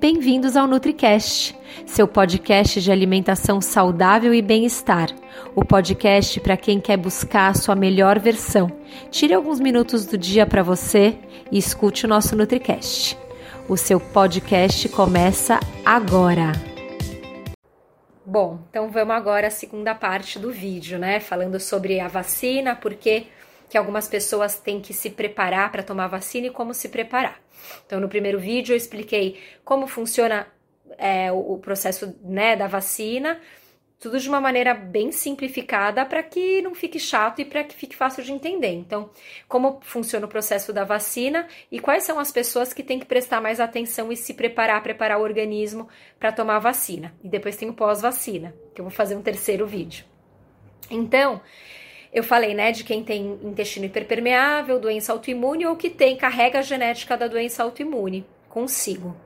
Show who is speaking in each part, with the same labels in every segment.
Speaker 1: Bem-vindos ao NutriCast, seu podcast de alimentação saudável e bem-estar. O podcast para quem quer buscar a sua melhor versão. Tire alguns minutos do dia para você e escute o nosso NutriCast. O seu podcast começa agora. Bom, então vamos agora à segunda parte do vídeo, né? Falando sobre a vacina, porque que algumas pessoas têm que se preparar para tomar vacina e como se preparar. Então, no primeiro vídeo eu expliquei como funciona é, o, processo né, da vacina, tudo de uma maneira bem simplificada para que não fique chato e para que fique fácil de entender. Então, como funciona o processo da vacina e quais são as pessoas que têm que prestar mais atenção e se preparar, preparar o organismo para tomar a vacina. E depois tem o pós-vacina, que eu vou fazer um terceiro vídeo. Então, eu falei, né, de quem tem intestino hiperpermeável, doença autoimune ou que tem carrega a genética da doença autoimune consigo.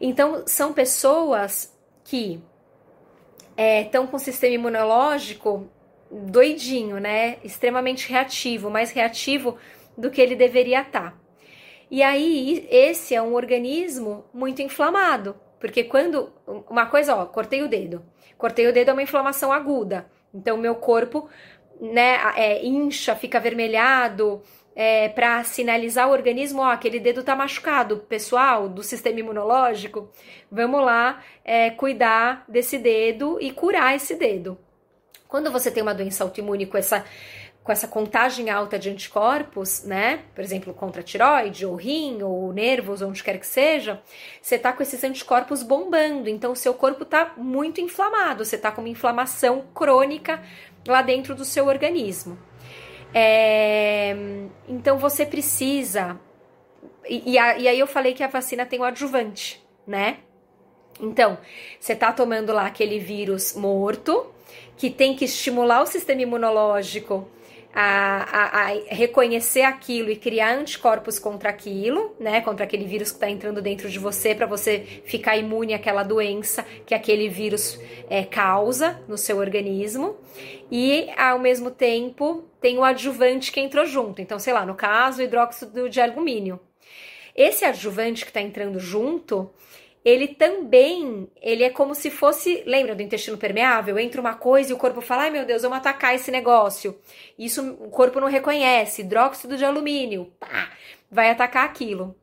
Speaker 1: Então, são pessoas que estão é, com o sistema imunológico doidinho, né, extremamente reativo, mais reativo do que ele deveria estar. Tá. E aí, esse é um organismo muito inflamado, porque quando uma coisa, ó, cortei o dedo. Cortei o dedo é uma inflamação aguda. Então, meu corpo né, é, incha, fica avermelhado, é, para sinalizar o organismo, ó, aquele dedo tá machucado, pessoal, do sistema imunológico, vamos lá é, cuidar desse dedo e curar esse dedo. Quando você tem uma doença autoimune com essa com essa contagem alta de anticorpos, né? Por exemplo, contra a tiroide, ou rim, ou nervos, onde quer que seja, você tá com esses anticorpos bombando, então o seu corpo tá muito inflamado, você tá com uma inflamação crônica lá dentro do seu organismo. É, então você precisa. E, e, aí eu falei que a vacina tem o adjuvante, né? Então, você tá tomando lá aquele vírus morto, que tem que estimular o sistema imunológico a, a, a, reconhecer aquilo e criar anticorpos contra aquilo, né? Contra aquele vírus que está entrando dentro de você, para você ficar imune àquela doença que aquele vírus é, causa no seu organismo. E ao mesmo tempo tem o adjuvante que entrou junto. Então, sei lá, no caso, hidróxido de alumínio. Esse adjuvante que está entrando junto, ele também, ele é como se fosse, lembra do intestino permeável? Entra uma coisa e o corpo fala, ai meu Deus, vamos atacar esse negócio. Isso o corpo não reconhece, hidróxido de alumínio, pá, vai atacar aquilo.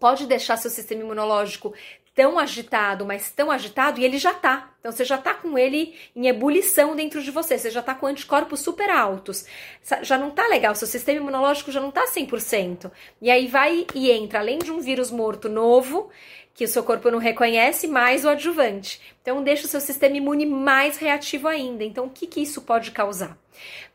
Speaker 1: Pode deixar seu sistema imunológico tão agitado, mas tão agitado, e ele já tá. Então você já tá com ele em ebulição dentro de você, você já tá com anticorpos super altos. Já não tá legal, seu sistema imunológico já não tá 100%. E aí vai e entra, além de um vírus morto novo, que o seu corpo não reconhece, mais o adjuvante. Então, deixa o seu sistema imune mais reativo ainda. Então, o que, que isso pode causar?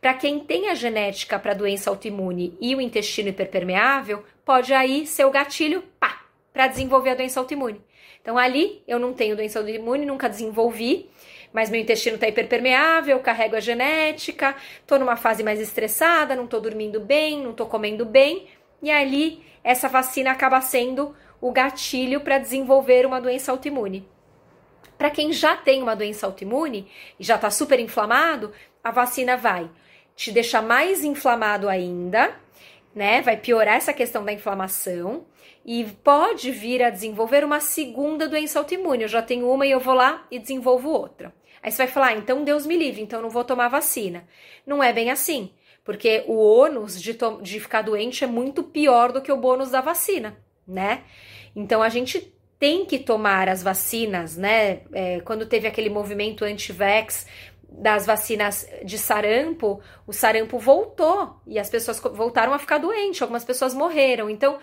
Speaker 1: Para quem tem a genética para doença autoimune e o intestino hiperpermeável, pode aí ser o gatilho, pá, para desenvolver a doença autoimune. Então, ali eu não tenho doença autoimune, nunca desenvolvi, mas meu intestino está hiperpermeável, carrego a genética, estou numa fase mais estressada, não estou dormindo bem, não estou comendo bem, e ali essa vacina acaba sendo o gatilho para desenvolver uma doença autoimune. Para quem já tem uma doença autoimune e já está super inflamado, a vacina vai te deixar mais inflamado ainda, né? Vai piorar essa questão da inflamação e pode vir a desenvolver uma segunda doença autoimune. Eu já tenho uma e eu vou lá e desenvolvo outra. Aí você vai falar, ah, então Deus me livre, então não vou tomar vacina. Não é bem assim, porque o ônus de, de ficar doente é muito pior do que o bônus da vacina né? Então a gente tem que tomar as vacinas, né? É, quando teve aquele movimento anti-vax das vacinas de sarampo, o sarampo voltou e as pessoas voltaram a ficar doentes, algumas pessoas morreram. Então,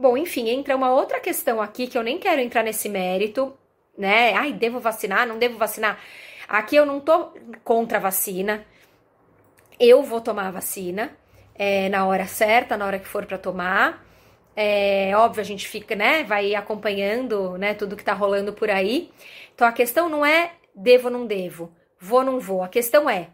Speaker 1: bom, enfim, entra uma outra questão aqui que eu nem quero entrar nesse mérito, né? Ai, devo vacinar, não devo vacinar. Aqui eu não tô contra a vacina. Eu vou tomar a vacina é, na hora certa, na hora que for para tomar. É óbvio, a gente fica, né, vai acompanhando, né, tudo que tá rolando por aí. Então a questão não é devo ou não devo, vou ou não vou. A questão é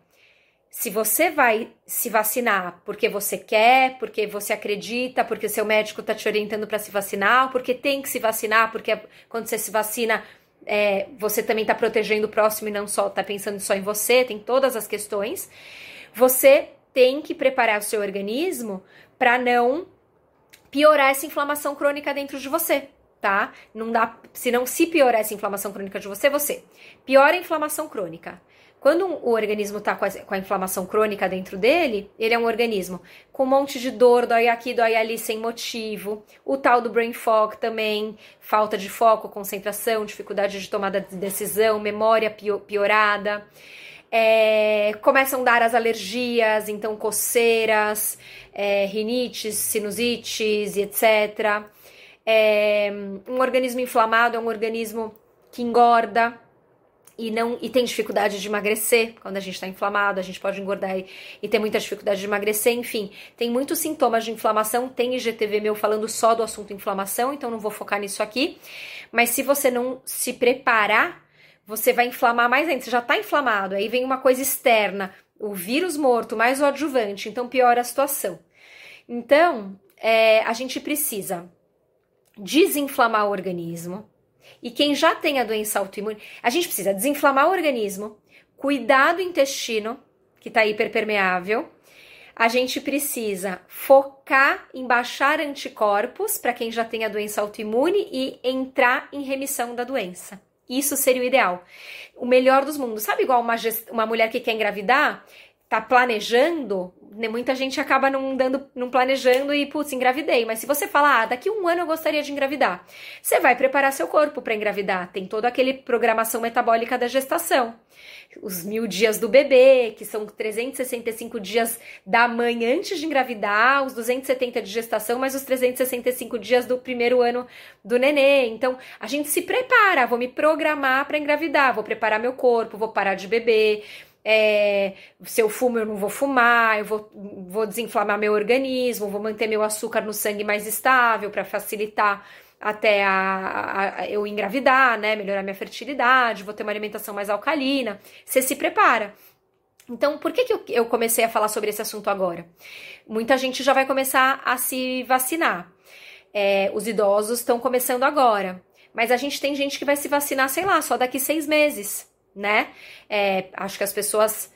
Speaker 1: se você vai se vacinar porque você quer, porque você acredita, porque seu médico tá te orientando para se vacinar, porque tem que se vacinar, porque quando você se vacina, é, você também tá protegendo o próximo e não só tá pensando só em você, tem todas as questões. Você tem que preparar o seu organismo para não piorar essa inflamação crônica dentro de você, tá? Não dá, se não se piorar essa inflamação crônica de você, você piora a inflamação crônica. Quando o organismo está com, com, a inflamação crônica dentro dele, ele é um organismo com um monte de dor, dói aqui, dói ali sem motivo. O tal do brain fog também, falta de foco, concentração, dificuldade de tomada de decisão, memória piorada. É, começam a dar as alergias, então coceiras, é, rinites, sinusites e etc. É, um organismo inflamado é um organismo que engorda, e não e tem dificuldade de emagrecer quando a gente está inflamado, a gente pode engordar e, e, ter muita dificuldade de emagrecer, enfim, tem muitos sintomas de inflamação. Tem IGTV meu falando só do assunto inflamação, então não vou focar nisso aqui. Mas se você não se preparar, você vai inflamar mais ainda. Você já está inflamado, aí vem uma coisa externa, o vírus morto mais o adjuvante, então piora a situação. Então, é, a gente precisa desinflamar o organismo e quem já tem a doença autoimune, a gente precisa desinflamar o organismo, cuidar do intestino, que está hiperpermeável. A gente precisa focar em baixar anticorpos para quem já tem a doença autoimune e entrar em remissão da doença. Isso seria o ideal. O melhor dos mundos. Sabe igual uma, uma mulher que quer engravidar? Tá planejando, né, muita gente acaba não dando, não planejando e, putz, engravidei. Mas se você falar, ah, daqui um ano eu gostaria de engravidar, você vai preparar seu corpo para engravidar. Tem toda aquele programação metabólica da gestação. Os mil dias do bebê, que são 365 dias da mãe antes de engravidar, os 270 de gestação, mais os 365 dias do primeiro ano do nenê. Então, a gente se prepara, vou me programar para engravidar, vou preparar meu corpo, vou parar de beber, é, se eu fumo, eu não vou fumar, eu vou, vou desinflamar meu organismo, vou manter meu açúcar no sangue mais estável para facilitar até a, a, a, eu engravidar, né? Melhorar minha fertilidade, vou ter uma alimentação mais alcalina. Você se prepara. Então, por que, que eu, comecei a falar sobre esse assunto agora? Muita gente já vai começar a se vacinar. É, os idosos estão começando agora. Mas a gente tem gente que vai se vacinar, sei lá, só daqui seis meses né? É, acho que as pessoas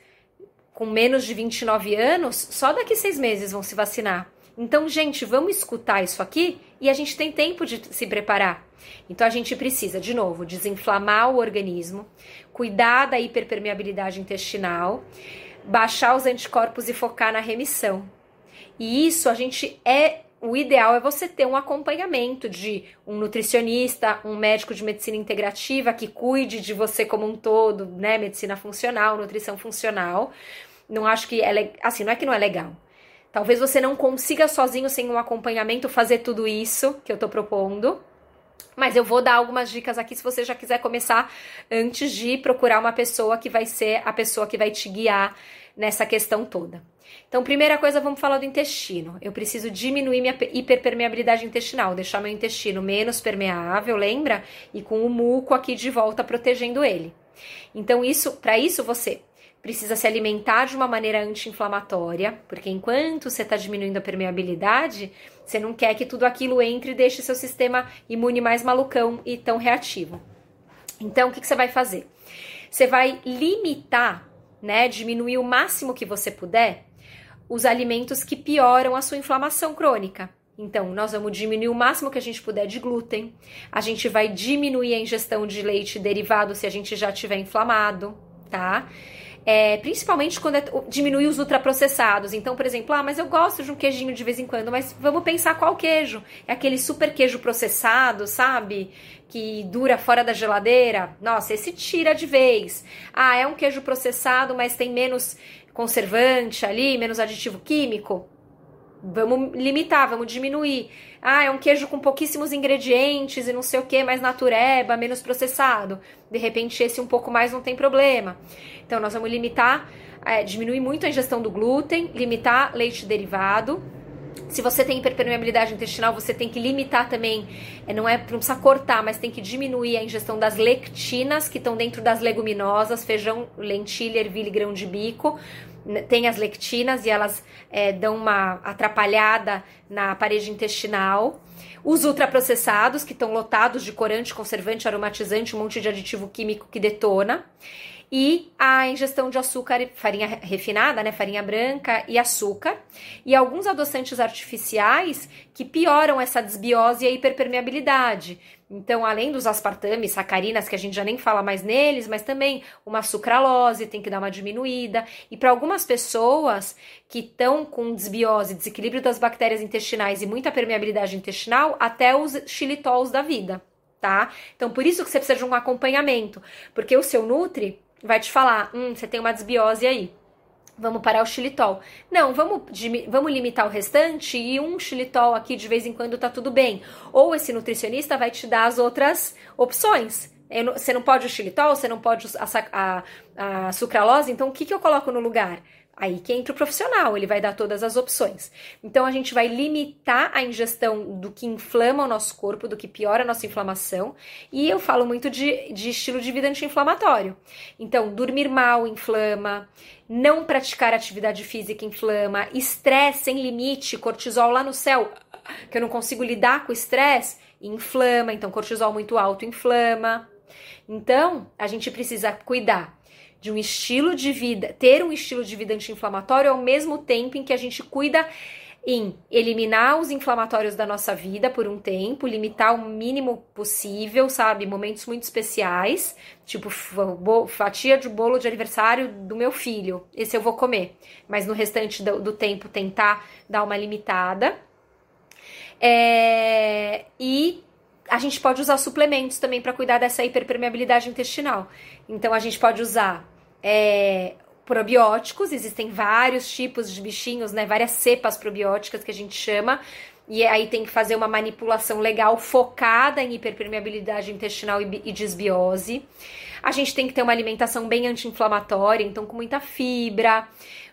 Speaker 1: com menos de 29 anos, só daqui seis meses vão se vacinar. Então, gente, vamos escutar isso aqui e a gente tem tempo de se preparar. Então, a gente precisa, de novo, desinflamar o organismo, cuidar da hiperpermeabilidade intestinal, baixar os anticorpos e focar na remissão. E isso a gente é o ideal é você ter um acompanhamento de um nutricionista, um médico de medicina integrativa que cuide de você como um todo, né? Medicina funcional, nutrição funcional. Não acho que é assim, não é que não é legal. Talvez você não consiga sozinho, sem um acompanhamento, fazer tudo isso que eu tô propondo. Mas eu vou dar algumas dicas aqui se você já quiser começar antes de procurar uma pessoa que vai ser a pessoa que vai te guiar nessa questão toda. Então, primeira coisa, vamos falar do intestino. Eu preciso diminuir minha hiperpermeabilidade intestinal, deixar meu intestino menos permeável, lembra? E com o muco aqui de volta protegendo ele. Então, isso, para isso você precisa se alimentar de uma maneira anti-inflamatória, porque enquanto você está diminuindo a permeabilidade, você não quer que tudo aquilo entre e deixe seu sistema imune mais malucão e tão reativo. Então, o que, que você vai fazer? Você vai limitar, né, diminuir o máximo que você puder os alimentos que pioram a sua inflamação crônica. Então, nós vamos diminuir o máximo que a gente puder de glúten, a gente vai diminuir a ingestão de leite derivado se a gente já tiver inflamado, tá? É, principalmente quando é, diminuir os ultraprocessados. Então, por exemplo, ah, mas eu gosto de um queijinho de vez em quando, mas vamos pensar qual queijo. É aquele super queijo processado, sabe? Que dura fora da geladeira. Nossa, esse tira de vez. Ah, é um queijo processado, mas tem menos conservante ali, menos aditivo químico. Vamos limitar, vamos diminuir. Ah, é um queijo com pouquíssimos ingredientes e não sei o que, mais natureba, menos processado. De repente, esse um pouco mais não tem problema. Então, nós vamos limitar, é, diminuir muito a ingestão do glúten, limitar leite derivado se você tem hiperpermeabilidade intestinal, você tem que limitar também, é, não é não precisa cortar, mas tem que diminuir a ingestão das lectinas que estão dentro das leguminosas, feijão, lentilha, ervilha e grão de bico. Tem as lectinas e elas é, dão uma atrapalhada na parede intestinal. Os ultraprocessados, que estão lotados de corante, conservante, aromatizante, um monte de aditivo químico que detona. E a ingestão de açúcar, farinha refinada, né, farinha branca e açúcar, e alguns adoçantes artificiais que pioram essa desbiose e a hiperpermeabilidade. Então, além dos aspartames, sacarinas, que a gente já nem fala mais neles, mas também uma sucralose tem que dar uma diminuída. E para algumas pessoas que estão com desbiose, desequilíbrio das bactérias intestinais e muita permeabilidade intestinal, até os xilitols da vida, tá? Então, por isso que você precisa de um acompanhamento, porque o seu Nutri vai te falar, hum, você tem uma desbiose aí vamos parar o xilitol. Não, vamos, vamos limitar o restante e um xilitol aqui de vez em quando tá tudo bem. Ou esse nutricionista vai te dar as outras opções. Você não pode o xilitol, você não pode a, a, a sucralose, então o que, que eu coloco no lugar? Aí que entra o profissional, ele vai dar todas as opções. Então a gente vai limitar a ingestão do que inflama o nosso corpo, do que piora a nossa inflamação. E eu falo muito de, de estilo de vida anti-inflamatório. Então, dormir mal inflama, não praticar atividade física inflama, estresse sem limite, cortisol lá no céu, que eu não consigo lidar com o estresse, inflama. Então, cortisol muito alto inflama. Então, a gente precisa cuidar de um estilo de vida, ter um estilo de vida anti-inflamatório ao mesmo tempo em que a gente cuida em eliminar os inflamatórios da nossa vida por um tempo, limitar o mínimo possível, sabe? Momentos muito especiais, tipo fatia de bolo de aniversário do meu filho, esse eu vou comer, mas no restante do, do tempo tentar dar uma limitada. É, e a gente pode usar suplementos também para cuidar dessa hiperpermeabilidade intestinal. Então a gente pode usar é, probióticos, existem vários tipos de bichinhos, né? Várias cepas probióticas que a gente chama. E aí tem que fazer uma manipulação legal focada em hiperpermeabilidade intestinal e desbiose. A gente tem que ter uma alimentação bem anti-inflamatória, então com muita fibra,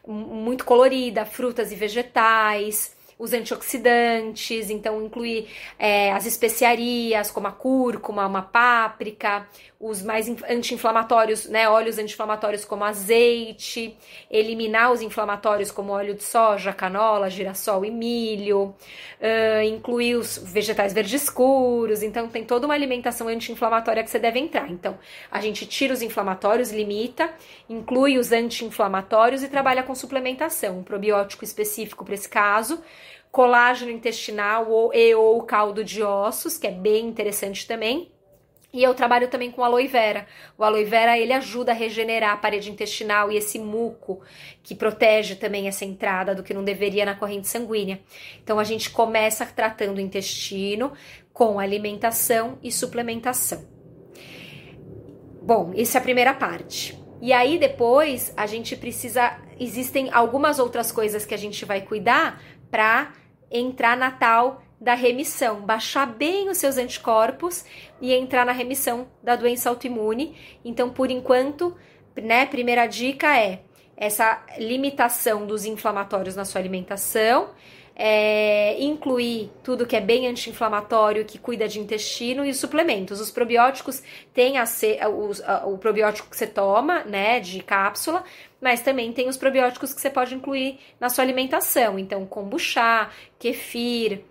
Speaker 1: muito colorida, frutas e vegetais os antioxidantes, então incluir é, as especiarias, como a cúrcuma, uma páprica, os mais anti-inflamatórios, né, óleos anti-inflamatórios como azeite, eliminar os inflamatórios como óleo de soja, canola, girassol e milho, uh, incluir os vegetais verdes escuros, então tem toda uma alimentação anti-inflamatória que você deve entrar. Então, a gente tira os inflamatórios, limita, inclui os anti-inflamatórios e trabalha com suplementação, um probiótico específico para esse caso, colágeno intestinal ou, e ou caldo de ossos, que é bem interessante também e eu trabalho também com aloe vera. O aloe vera ele ajuda a regenerar a parede intestinal e esse muco que protege também essa entrada do que não deveria na corrente sanguínea. Então a gente começa tratando o intestino com alimentação e suplementação. Bom, essa é a primeira parte. E aí depois a gente precisa existem algumas outras coisas que a gente vai cuidar para entrar na tal da remissão, baixar bem os seus anticorpos e entrar na remissão da doença autoimune. Então, por enquanto, né, primeira dica é essa limitação dos inflamatórios na sua alimentação, é, incluir tudo que é bem anti-inflamatório, que cuida de intestino e os suplementos. Os probióticos têm a, a, o probiótico que você toma, né, de cápsula, mas também tem os probióticos que você pode incluir na sua alimentação. Então, kombucha, kefir,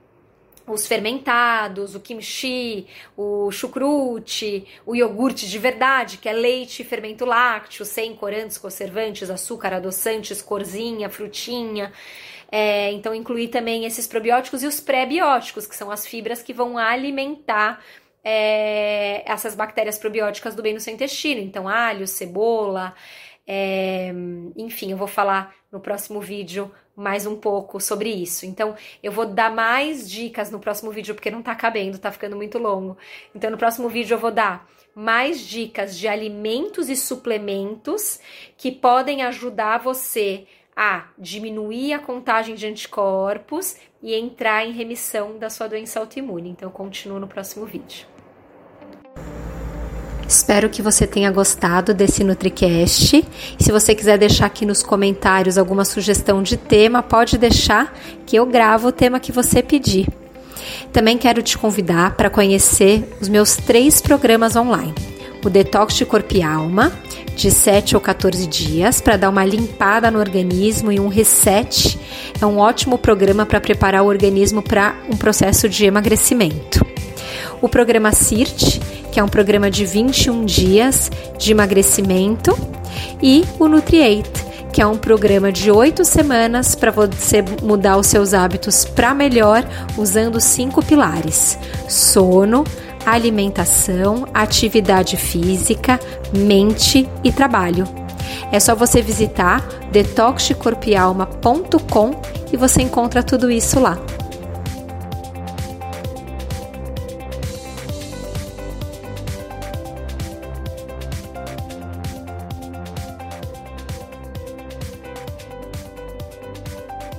Speaker 1: os fermentados, o kimchi, o chucrute, o iogurte de verdade, que é leite e fermento lácteo, sem corantes, conservantes, açúcar, adoçantes, corzinha, frutinha. É, então, incluir também esses probióticos e os pré-bióticos, que são as fibras que vão alimentar é, essas bactérias probióticas do bem no seu intestino. Então, alho, cebola, é, enfim, eu vou falar no próximo vídeo mais um pouco sobre isso. Então, eu vou dar mais dicas no próximo vídeo, porque não tá cabendo, tá ficando muito longo. Então, no próximo vídeo eu vou dar mais dicas de alimentos e suplementos que podem ajudar você a diminuir a contagem de anticorpos e entrar em remissão da sua doença autoimune. Então, continuo no próximo vídeo. Espero que você tenha gostado desse NutriCast. Se você quiser deixar aqui nos comentários alguma sugestão de tema, pode deixar que eu gravo o tema que você pedir. Também quero te convidar para conhecer os meus três programas online. O Detox de Corpo e Alma, de 7 ou 14 dias, para dar uma limpada no organismo e um reset. É um ótimo programa para preparar o organismo para um processo de emagrecimento. O programa CIRT, que é um programa de 21 dias de emagrecimento e o Nutriate, que é um programa de oito semanas para você mudar os seus hábitos para melhor usando cinco pilares: sono, alimentação, atividade física, mente e trabalho. É só você visitar detoxcorpialma.com e você encontra tudo isso lá.